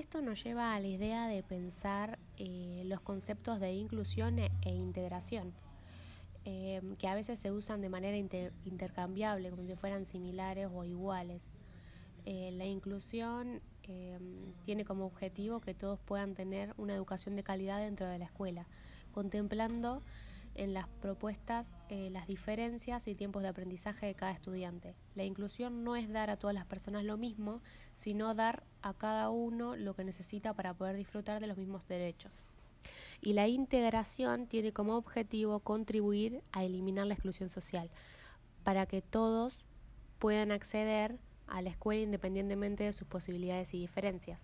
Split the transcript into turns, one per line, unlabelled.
Esto nos lleva a la idea de pensar eh, los conceptos de inclusión e, e integración, eh, que a veces se usan de manera inter intercambiable, como si fueran similares o iguales. Eh, la inclusión tiene como objetivo que todos puedan tener una educación de calidad dentro de la escuela, contemplando en las propuestas eh, las diferencias y tiempos de aprendizaje de cada estudiante. La inclusión no es dar a todas las personas lo mismo, sino dar a cada uno lo que necesita para poder disfrutar de los mismos derechos. Y la integración tiene como objetivo contribuir a eliminar la exclusión social, para que todos puedan acceder a la escuela independientemente de sus posibilidades y diferencias.